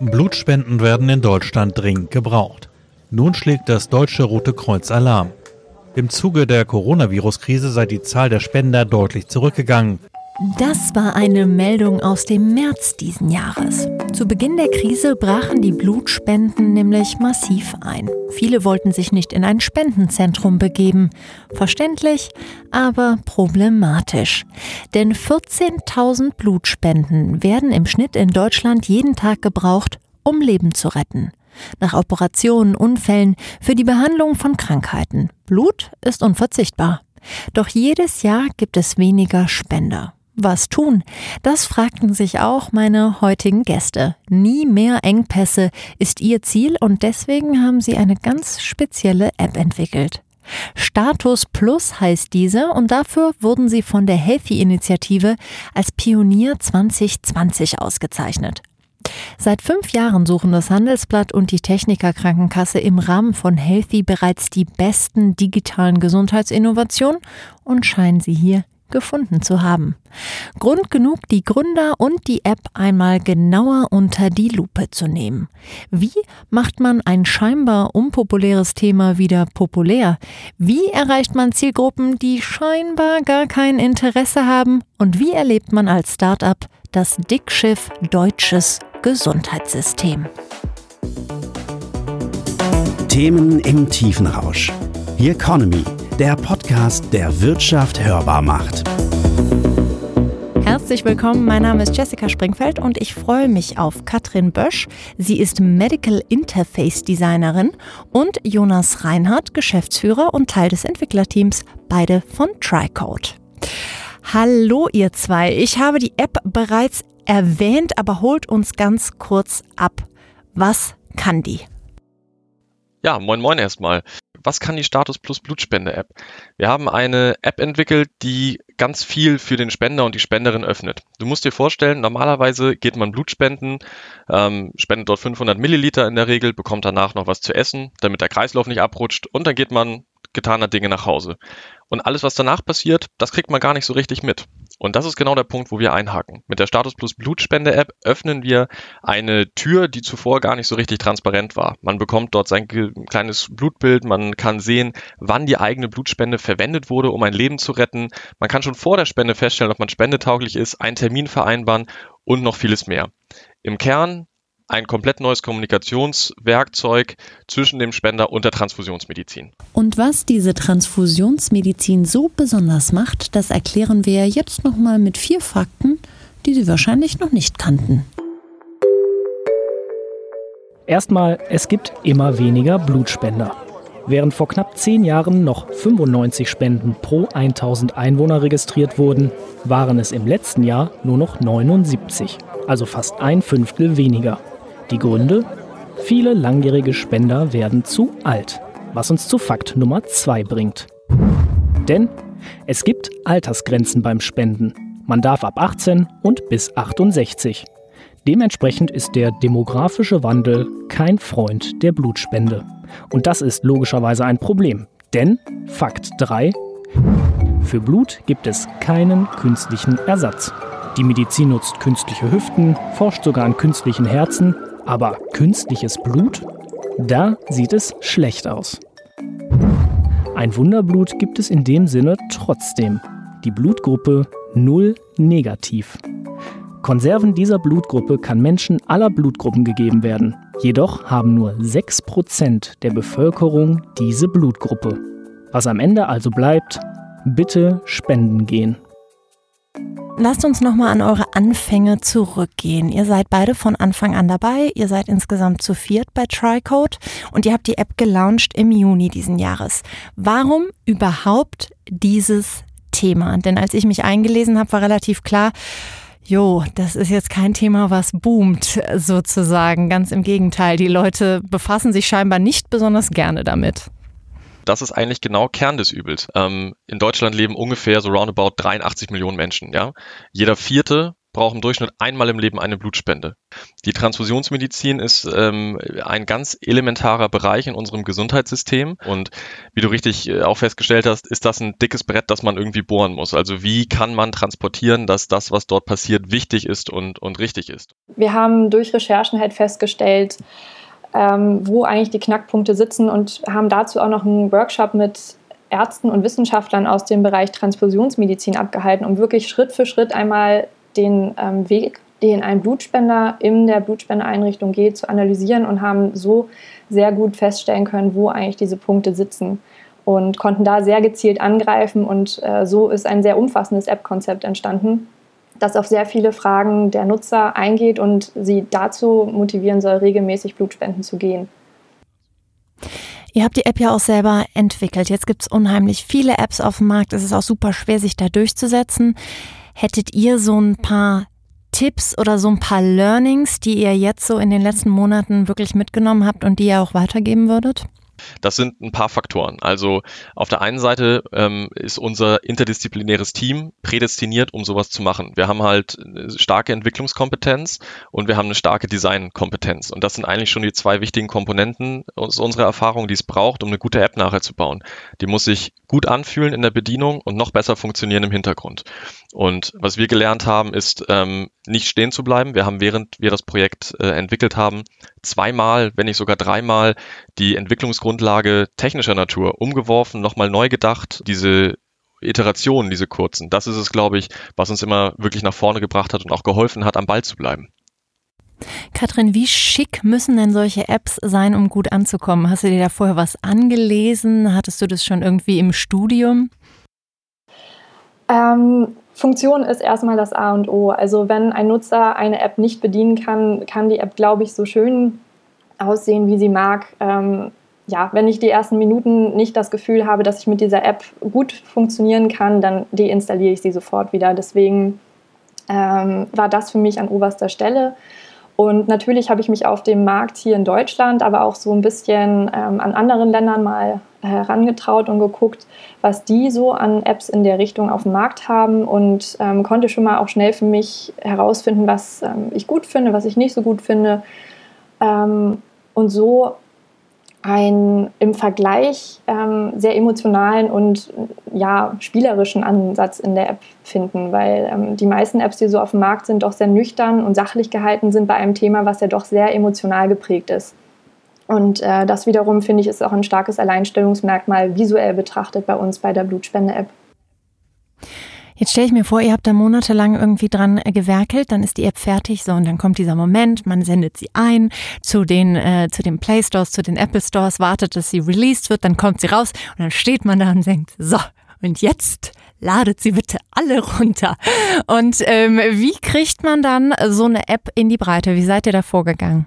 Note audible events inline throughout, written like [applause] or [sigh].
Blutspenden werden in Deutschland dringend gebraucht. Nun schlägt das Deutsche Rote Kreuz Alarm. Im Zuge der Coronavirus-Krise sei die Zahl der Spender deutlich zurückgegangen. Das war eine Meldung aus dem März diesen Jahres. Zu Beginn der Krise brachen die Blutspenden nämlich massiv ein. Viele wollten sich nicht in ein Spendenzentrum begeben. Verständlich, aber problematisch. Denn 14.000 Blutspenden werden im Schnitt in Deutschland jeden Tag gebraucht, um Leben zu retten. Nach Operationen, Unfällen, für die Behandlung von Krankheiten. Blut ist unverzichtbar. Doch jedes Jahr gibt es weniger Spender. Was tun? Das fragten sich auch meine heutigen Gäste. Nie mehr Engpässe ist ihr Ziel und deswegen haben sie eine ganz spezielle App entwickelt. Status Plus heißt diese und dafür wurden sie von der Healthy-Initiative als Pionier 2020 ausgezeichnet. Seit fünf Jahren suchen das Handelsblatt und die Techniker Krankenkasse im Rahmen von Healthy bereits die besten digitalen Gesundheitsinnovationen und scheinen sie hier gefunden zu haben. Grund genug, die Gründer und die App einmal genauer unter die Lupe zu nehmen. Wie macht man ein scheinbar unpopuläres Thema wieder populär? Wie erreicht man Zielgruppen, die scheinbar gar kein Interesse haben? Und wie erlebt man als Startup das Dickschiff deutsches Gesundheitssystem? Themen im tiefen Rausch. The Economy der Podcast, der Wirtschaft hörbar macht. Herzlich willkommen, mein Name ist Jessica Springfeld und ich freue mich auf Katrin Bösch. Sie ist Medical Interface Designerin und Jonas Reinhardt, Geschäftsführer und Teil des Entwicklerteams, beide von TriCode. Hallo ihr zwei, ich habe die App bereits erwähnt, aber holt uns ganz kurz ab. Was kann die? Ja, moin moin erstmal was kann die Status Plus Blutspende-App? Wir haben eine App entwickelt, die ganz viel für den Spender und die Spenderin öffnet. Du musst dir vorstellen, normalerweise geht man Blutspenden, ähm, spendet dort 500 Milliliter in der Regel, bekommt danach noch was zu essen, damit der Kreislauf nicht abrutscht und dann geht man getaner Dinge nach Hause. Und alles, was danach passiert, das kriegt man gar nicht so richtig mit. Und das ist genau der Punkt, wo wir einhaken. Mit der Status Plus Blutspende-App öffnen wir eine Tür, die zuvor gar nicht so richtig transparent war. Man bekommt dort sein kleines Blutbild, man kann sehen, wann die eigene Blutspende verwendet wurde, um ein Leben zu retten. Man kann schon vor der Spende feststellen, ob man spendetauglich ist, einen Termin vereinbaren und noch vieles mehr. Im Kern ein komplett neues Kommunikationswerkzeug zwischen dem Spender und der Transfusionsmedizin. Und was diese Transfusionsmedizin so besonders macht, das erklären wir jetzt nochmal mit vier Fakten, die Sie wahrscheinlich noch nicht kannten. Erstmal, es gibt immer weniger Blutspender. Während vor knapp zehn Jahren noch 95 Spenden pro 1000 Einwohner registriert wurden, waren es im letzten Jahr nur noch 79, also fast ein Fünftel weniger. Die Gründe? Viele langjährige Spender werden zu alt, was uns zu Fakt Nummer 2 bringt. Denn es gibt Altersgrenzen beim Spenden. Man darf ab 18 und bis 68. Dementsprechend ist der demografische Wandel kein Freund der Blutspende. Und das ist logischerweise ein Problem. Denn Fakt 3, für Blut gibt es keinen künstlichen Ersatz. Die Medizin nutzt künstliche Hüften, forscht sogar an künstlichen Herzen aber künstliches Blut? Da sieht es schlecht aus. Ein Wunderblut gibt es in dem Sinne trotzdem. Die Blutgruppe 0 negativ. Konserven dieser Blutgruppe kann Menschen aller Blutgruppen gegeben werden. Jedoch haben nur 6% der Bevölkerung diese Blutgruppe. Was am Ende also bleibt, bitte spenden gehen. Lasst uns nochmal an eure Anfänge zurückgehen. Ihr seid beide von Anfang an dabei. Ihr seid insgesamt zu viert bei TriCode und ihr habt die App gelauncht im Juni diesen Jahres. Warum überhaupt dieses Thema? Denn als ich mich eingelesen habe, war relativ klar, Jo, das ist jetzt kein Thema, was boomt, sozusagen. Ganz im Gegenteil. Die Leute befassen sich scheinbar nicht besonders gerne damit. Das ist eigentlich genau Kern des Übels. Ähm, in Deutschland leben ungefähr so roundabout 83 Millionen Menschen. Ja? Jeder vierte braucht im Durchschnitt einmal im Leben eine Blutspende. Die Transfusionsmedizin ist ähm, ein ganz elementarer Bereich in unserem Gesundheitssystem. Und wie du richtig äh, auch festgestellt hast, ist das ein dickes Brett, das man irgendwie bohren muss. Also wie kann man transportieren, dass das, was dort passiert, wichtig ist und, und richtig ist? Wir haben durch Recherchen halt festgestellt, ähm, wo eigentlich die Knackpunkte sitzen und haben dazu auch noch einen Workshop mit Ärzten und Wissenschaftlern aus dem Bereich Transfusionsmedizin abgehalten, um wirklich Schritt für Schritt einmal den ähm, Weg, den ein Blutspender in der Blutspendeeinrichtung geht, zu analysieren und haben so sehr gut feststellen können, wo eigentlich diese Punkte sitzen und konnten da sehr gezielt angreifen und äh, so ist ein sehr umfassendes App-Konzept entstanden, das auf sehr viele Fragen der Nutzer eingeht und sie dazu motivieren soll, regelmäßig Blutspenden zu gehen. Ihr habt die App ja auch selber entwickelt. Jetzt gibt es unheimlich viele Apps auf dem Markt. Es ist auch super schwer, sich da durchzusetzen. Hättet ihr so ein paar Tipps oder so ein paar Learnings, die ihr jetzt so in den letzten Monaten wirklich mitgenommen habt und die ihr auch weitergeben würdet? Das sind ein paar Faktoren. Also auf der einen Seite ähm, ist unser interdisziplinäres Team prädestiniert, um sowas zu machen. Wir haben halt starke Entwicklungskompetenz und wir haben eine starke Designkompetenz. Und das sind eigentlich schon die zwei wichtigen Komponenten aus unserer Erfahrung, die es braucht, um eine gute App nachher zu bauen. Die muss sich gut anfühlen in der Bedienung und noch besser funktionieren im Hintergrund. Und was wir gelernt haben, ist ähm, nicht stehen zu bleiben. Wir haben, während wir das Projekt äh, entwickelt haben, zweimal, wenn nicht sogar dreimal die Entwicklungsgrundlage technischer Natur umgeworfen, nochmal neu gedacht, diese Iterationen, diese kurzen. Das ist es, glaube ich, was uns immer wirklich nach vorne gebracht hat und auch geholfen hat, am Ball zu bleiben. Katrin, wie schick müssen denn solche Apps sein, um gut anzukommen? Hast du dir da vorher was angelesen? Hattest du das schon irgendwie im Studium? Ähm, Funktion ist erstmal das A und O. Also wenn ein Nutzer eine App nicht bedienen kann, kann die App, glaube ich, so schön aussehen, wie sie mag. Ähm, ja, wenn ich die ersten Minuten nicht das Gefühl habe, dass ich mit dieser App gut funktionieren kann, dann deinstalliere ich sie sofort wieder. Deswegen ähm, war das für mich an oberster Stelle. Und natürlich habe ich mich auf dem Markt hier in Deutschland, aber auch so ein bisschen ähm, an anderen Ländern mal herangetraut und geguckt, was die so an Apps in der Richtung auf dem Markt haben und ähm, konnte schon mal auch schnell für mich herausfinden, was ähm, ich gut finde, was ich nicht so gut finde. Ähm, und so einen im Vergleich ähm, sehr emotionalen und ja, spielerischen Ansatz in der App finden, weil ähm, die meisten Apps, die so auf dem Markt sind, doch sehr nüchtern und sachlich gehalten sind bei einem Thema, was ja doch sehr emotional geprägt ist. Und äh, das wiederum, finde ich, ist auch ein starkes Alleinstellungsmerkmal visuell betrachtet bei uns bei der Blutspende-App. Jetzt stelle ich mir vor, ihr habt da monatelang irgendwie dran äh, gewerkelt, dann ist die App fertig, so und dann kommt dieser Moment, man sendet sie ein zu den, äh, zu den Play Stores, zu den Apple Stores, wartet, dass sie released wird, dann kommt sie raus und dann steht man da und denkt, so, und jetzt ladet sie bitte alle runter. Und ähm, wie kriegt man dann so eine App in die Breite? Wie seid ihr da vorgegangen?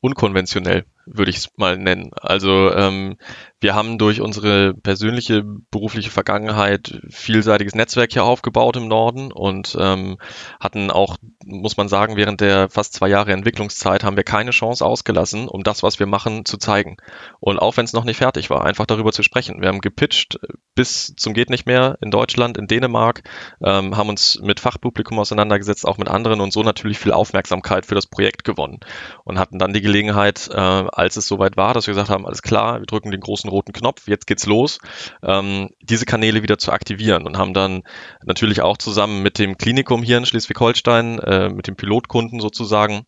Unkonventionell würde ich es mal nennen. Also ähm, wir haben durch unsere persönliche berufliche Vergangenheit vielseitiges Netzwerk hier aufgebaut im Norden und ähm, hatten auch, muss man sagen, während der fast zwei Jahre Entwicklungszeit haben wir keine Chance ausgelassen, um das, was wir machen, zu zeigen. Und auch wenn es noch nicht fertig war, einfach darüber zu sprechen. Wir haben gepitcht bis zum geht nicht mehr in Deutschland, in Dänemark, ähm, haben uns mit Fachpublikum auseinandergesetzt, auch mit anderen und so natürlich viel Aufmerksamkeit für das Projekt gewonnen und hatten dann die Gelegenheit, äh, als es soweit war, dass wir gesagt haben, alles klar, wir drücken den großen roten Knopf, jetzt geht's los, ähm, diese Kanäle wieder zu aktivieren und haben dann natürlich auch zusammen mit dem Klinikum hier in Schleswig-Holstein, äh, mit dem Pilotkunden sozusagen,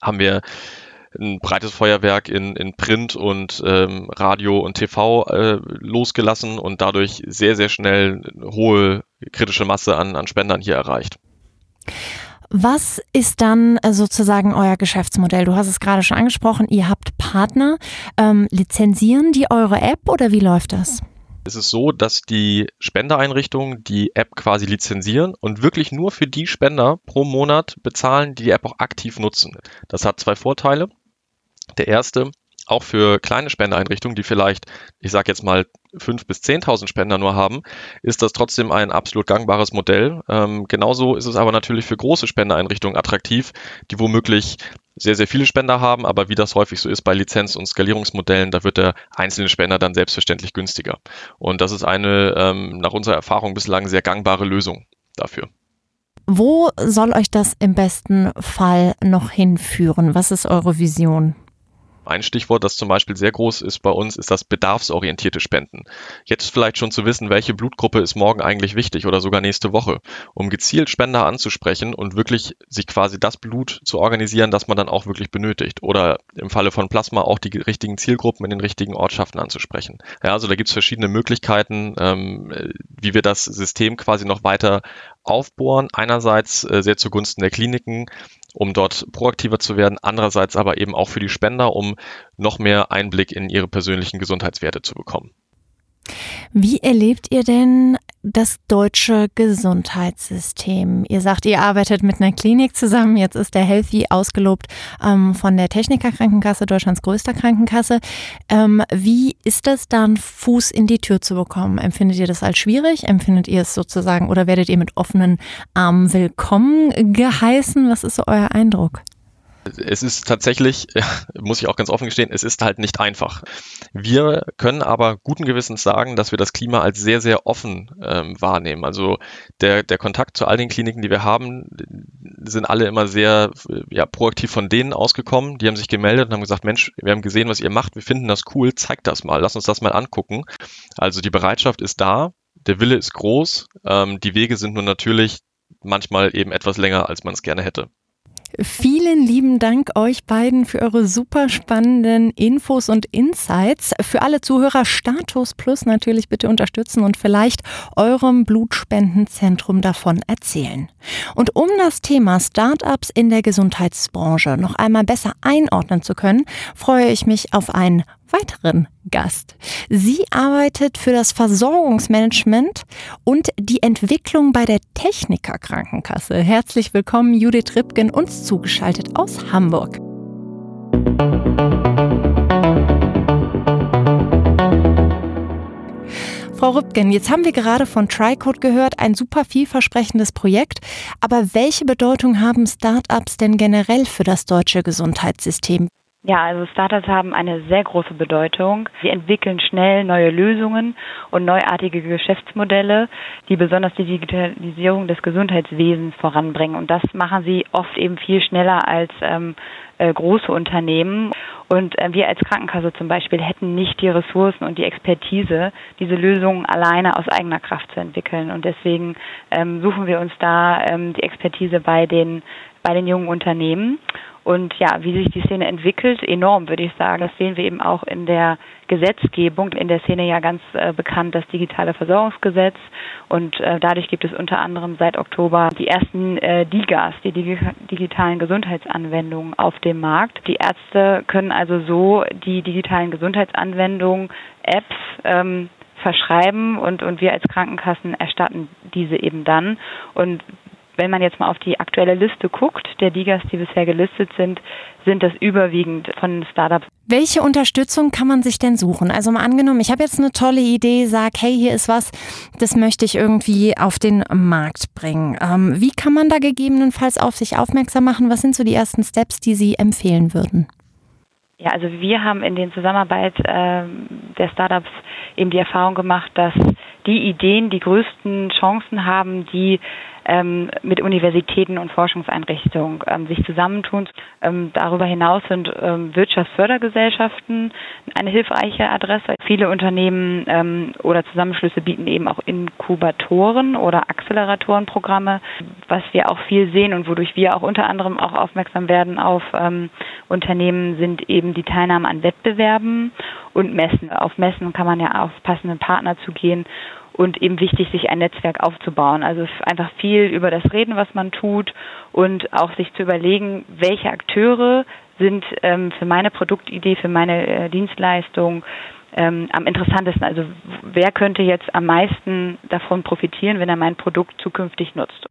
haben wir ein breites Feuerwerk in, in Print und ähm, Radio und TV äh, losgelassen und dadurch sehr, sehr schnell eine hohe kritische Masse an, an Spendern hier erreicht. Was ist dann äh, sozusagen euer Geschäftsmodell? Du hast es gerade schon angesprochen, ihr habt Partner. Ähm, lizenzieren die eure App oder wie läuft das? Es ist so, dass die Spendereinrichtungen die App quasi lizenzieren und wirklich nur für die Spender pro Monat bezahlen, die die App auch aktiv nutzen. Das hat zwei Vorteile. Der erste, auch für kleine Spendeeinrichtungen, die vielleicht, ich sage jetzt mal, 5.000 bis 10.000 Spender nur haben, ist das trotzdem ein absolut gangbares Modell. Ähm, genauso ist es aber natürlich für große Spendeeinrichtungen attraktiv, die womöglich sehr, sehr viele Spender haben, aber wie das häufig so ist bei Lizenz- und Skalierungsmodellen, da wird der einzelne Spender dann selbstverständlich günstiger. Und das ist eine ähm, nach unserer Erfahrung bislang sehr gangbare Lösung dafür. Wo soll euch das im besten Fall noch hinführen? Was ist eure Vision? Ein Stichwort, das zum Beispiel sehr groß ist bei uns, ist das bedarfsorientierte Spenden. Jetzt vielleicht schon zu wissen, welche Blutgruppe ist morgen eigentlich wichtig oder sogar nächste Woche, um gezielt Spender anzusprechen und wirklich sich quasi das Blut zu organisieren, das man dann auch wirklich benötigt. Oder im Falle von Plasma auch die richtigen Zielgruppen in den richtigen Ortschaften anzusprechen. Ja, also da gibt es verschiedene Möglichkeiten, ähm, wie wir das System quasi noch weiter aufbohren. Einerseits äh, sehr zugunsten der Kliniken, um dort proaktiver zu werden, andererseits aber eben auch für die Spender, um noch mehr Einblick in ihre persönlichen Gesundheitswerte zu bekommen. Wie erlebt ihr denn das deutsche Gesundheitssystem? Ihr sagt, ihr arbeitet mit einer Klinik zusammen. Jetzt ist der Healthy ausgelobt ähm, von der Techniker Krankenkasse, Deutschlands größter Krankenkasse. Ähm, wie ist das dann, Fuß in die Tür zu bekommen? Empfindet ihr das als schwierig? Empfindet ihr es sozusagen oder werdet ihr mit offenen Armen willkommen geheißen? Was ist so euer Eindruck? Es ist tatsächlich, [laughs] muss ich auch ganz offen gestehen, es ist halt nicht einfach. Wir können aber guten Gewissens sagen, dass wir das Klima als sehr, sehr offen ähm, wahrnehmen. Also der, der Kontakt zu all den Kliniken, die wir haben, sind alle immer sehr ja, proaktiv von denen ausgekommen. Die haben sich gemeldet und haben gesagt, Mensch, wir haben gesehen, was ihr macht, wir finden das cool, zeigt das mal, lass uns das mal angucken. Also die Bereitschaft ist da, der Wille ist groß, ähm, die Wege sind nur natürlich manchmal eben etwas länger, als man es gerne hätte. Vielen lieben Dank euch beiden für eure super spannenden Infos und Insights. Für alle Zuhörer Status Plus natürlich bitte unterstützen und vielleicht eurem Blutspendenzentrum davon erzählen. Und um das Thema Startups in der Gesundheitsbranche noch einmal besser einordnen zu können, freue ich mich auf ein weiteren Gast. Sie arbeitet für das Versorgungsmanagement und die Entwicklung bei der Techniker Krankenkasse. Herzlich willkommen, Judith Ripken, uns zugeschaltet aus Hamburg. Frau Rübgen, jetzt haben wir gerade von TriCode gehört, ein super vielversprechendes Projekt. Aber welche Bedeutung haben Startups denn generell für das deutsche Gesundheitssystem? Ja, also Startups haben eine sehr große Bedeutung. Sie entwickeln schnell neue Lösungen und neuartige Geschäftsmodelle, die besonders die Digitalisierung des Gesundheitswesens voranbringen. Und das machen sie oft eben viel schneller als ähm, äh, große Unternehmen. Und äh, wir als Krankenkasse zum Beispiel hätten nicht die Ressourcen und die Expertise, diese Lösungen alleine aus eigener Kraft zu entwickeln. Und deswegen ähm, suchen wir uns da ähm, die Expertise bei den bei den jungen Unternehmen. Und ja, wie sich die Szene entwickelt, enorm, würde ich sagen. Das sehen wir eben auch in der Gesetzgebung. In der Szene ja ganz äh, bekannt das digitale Versorgungsgesetz. Und äh, dadurch gibt es unter anderem seit Oktober die ersten äh, DIGAs, die dig digitalen Gesundheitsanwendungen auf dem Markt. Die Ärzte können also so die digitalen Gesundheitsanwendungen, Apps, ähm, verschreiben und, und wir als Krankenkassen erstatten diese eben dann. Und wenn man jetzt mal auf die aktuelle Liste guckt, der Digas, die bisher gelistet sind, sind das überwiegend von Startups. Welche Unterstützung kann man sich denn suchen? Also mal angenommen, ich habe jetzt eine tolle Idee, sag, hey, hier ist was, das möchte ich irgendwie auf den Markt bringen. Ähm, wie kann man da gegebenenfalls auf sich aufmerksam machen? Was sind so die ersten Steps, die Sie empfehlen würden? Ja, also wir haben in den Zusammenarbeit äh, der Startups eben die Erfahrung gemacht, dass die Ideen die größten Chancen haben, die ähm, mit Universitäten und Forschungseinrichtungen ähm, sich zusammentun. Ähm, darüber hinaus sind ähm, Wirtschaftsfördergesellschaften eine hilfreiche Adresse. Viele Unternehmen ähm, oder Zusammenschlüsse bieten eben auch Inkubatoren oder Acceleratorenprogramme, was wir auch viel sehen und wodurch wir auch unter anderem auch aufmerksam werden auf ähm, Unternehmen, sind eben die Teilnahme an Wettbewerben und Messen. Auf Messen kann man ja auf passende Partner zugehen und eben wichtig, sich ein Netzwerk aufzubauen. Also einfach viel über das Reden, was man tut und auch sich zu überlegen, welche Akteure sind ähm, für meine Produktidee, für meine äh, Dienstleistung ähm, am interessantesten. Also wer könnte jetzt am meisten davon profitieren, wenn er mein Produkt zukünftig nutzt?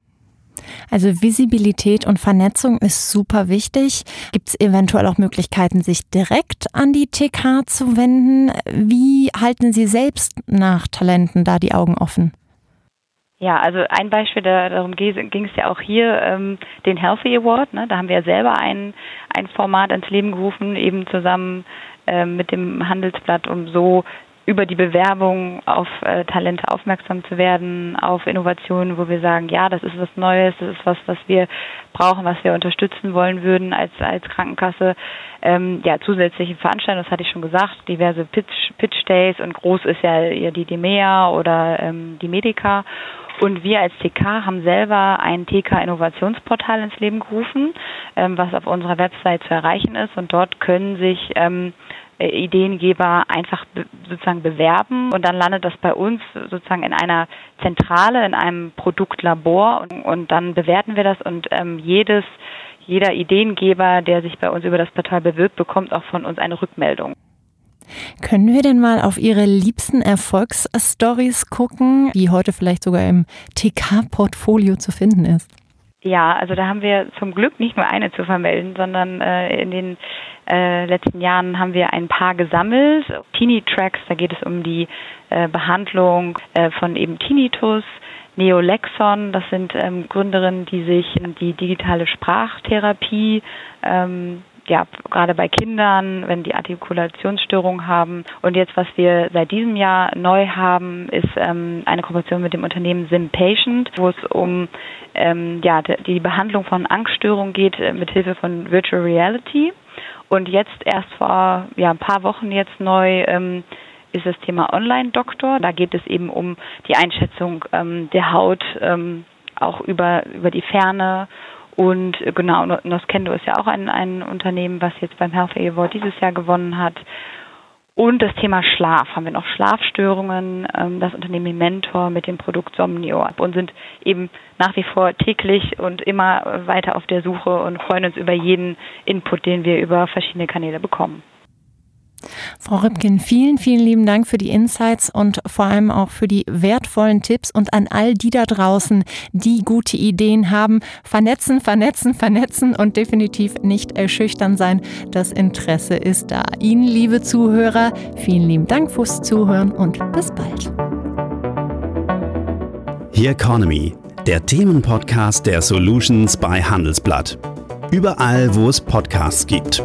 Also Visibilität und Vernetzung ist super wichtig. Gibt es eventuell auch Möglichkeiten, sich direkt an die TK zu wenden? Wie halten Sie selbst nach Talenten da die Augen offen? Ja, also ein Beispiel, darum ging es ja auch hier, ähm, den Healthy Award. Ne? Da haben wir ja selber ein, ein Format ans Leben gerufen, eben zusammen ähm, mit dem Handelsblatt, um so über die Bewerbung auf äh, Talente aufmerksam zu werden, auf Innovationen, wo wir sagen, ja, das ist was Neues, das ist was, was wir brauchen, was wir unterstützen wollen würden als, als Krankenkasse. Ähm, ja, zusätzliche Veranstaltungen, das hatte ich schon gesagt, diverse Pitch, Pitch Days und groß ist ja die DEMEA oder ähm, die Medica. Und wir als TK haben selber ein TK-Innovationsportal ins Leben gerufen, ähm, was auf unserer Website zu erreichen ist. Und dort können sich ähm, äh, Ideengeber einfach sozusagen bewerben und dann landet das bei uns sozusagen in einer Zentrale, in einem Produktlabor und, und dann bewerten wir das und ähm, jedes jeder Ideengeber, der sich bei uns über das Portal bewirbt, bekommt auch von uns eine Rückmeldung. Können wir denn mal auf Ihre liebsten Erfolgsstories gucken, die heute vielleicht sogar im TK-Portfolio zu finden ist? Ja, also da haben wir zum Glück nicht nur eine zu vermelden, sondern äh, in den äh, letzten Jahren haben wir ein paar gesammelt. Teenie Tracks, da geht es um die äh, Behandlung äh, von eben Tinnitus. Neolexon, das sind ähm, Gründerinnen, die sich die digitale Sprachtherapie ähm, ja, gerade bei Kindern, wenn die Artikulationsstörungen haben. Und jetzt, was wir seit diesem Jahr neu haben, ist ähm, eine Kooperation mit dem Unternehmen SimPatient, wo es um ähm, ja, die Behandlung von Angststörungen geht äh, mit Hilfe von Virtual Reality. Und jetzt erst vor ja, ein paar Wochen jetzt neu ähm, ist das Thema Online-Doktor. Da geht es eben um die Einschätzung ähm, der Haut ähm, auch über, über die Ferne und äh, genau, Noskendo ist ja auch ein, ein Unternehmen, was jetzt beim Health Award dieses Jahr gewonnen hat. Und das Thema Schlaf haben wir noch Schlafstörungen, ähm, das Unternehmen Mentor mit dem Produkt Somnio und sind eben nach wie vor täglich und immer weiter auf der Suche und freuen uns über jeden Input, den wir über verschiedene Kanäle bekommen. Frau Rübkin, vielen, vielen lieben Dank für die Insights und vor allem auch für die wertvollen Tipps und an all die da draußen, die gute Ideen haben. Vernetzen, vernetzen, vernetzen und definitiv nicht erschüchtern sein. Das Interesse ist da. Ihnen, liebe Zuhörer, vielen lieben Dank fürs Zuhören und bis bald. The Economy, der Themenpodcast der Solutions bei Handelsblatt. Überall, wo es Podcasts gibt.